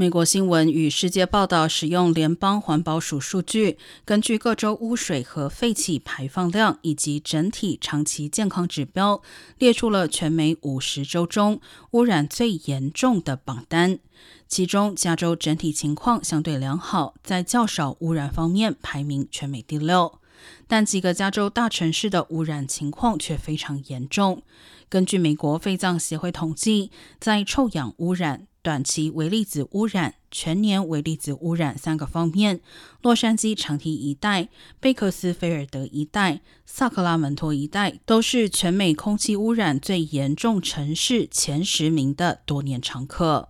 美国新闻与世界报道使用联邦环保署数据，根据各州污水和废气排放量以及整体长期健康指标，列出了全美五十州中污染最严重的榜单。其中，加州整体情况相对良好，在较少污染方面排名全美第六。但几个加州大城市的污染情况却非常严重。根据美国肺脏协会统计，在臭氧污染。短期微粒子污染、全年微粒子污染三个方面，洛杉矶长堤一带、贝克斯菲尔德一带、萨克拉门托一带都是全美空气污染最严重城市前十名的多年常客。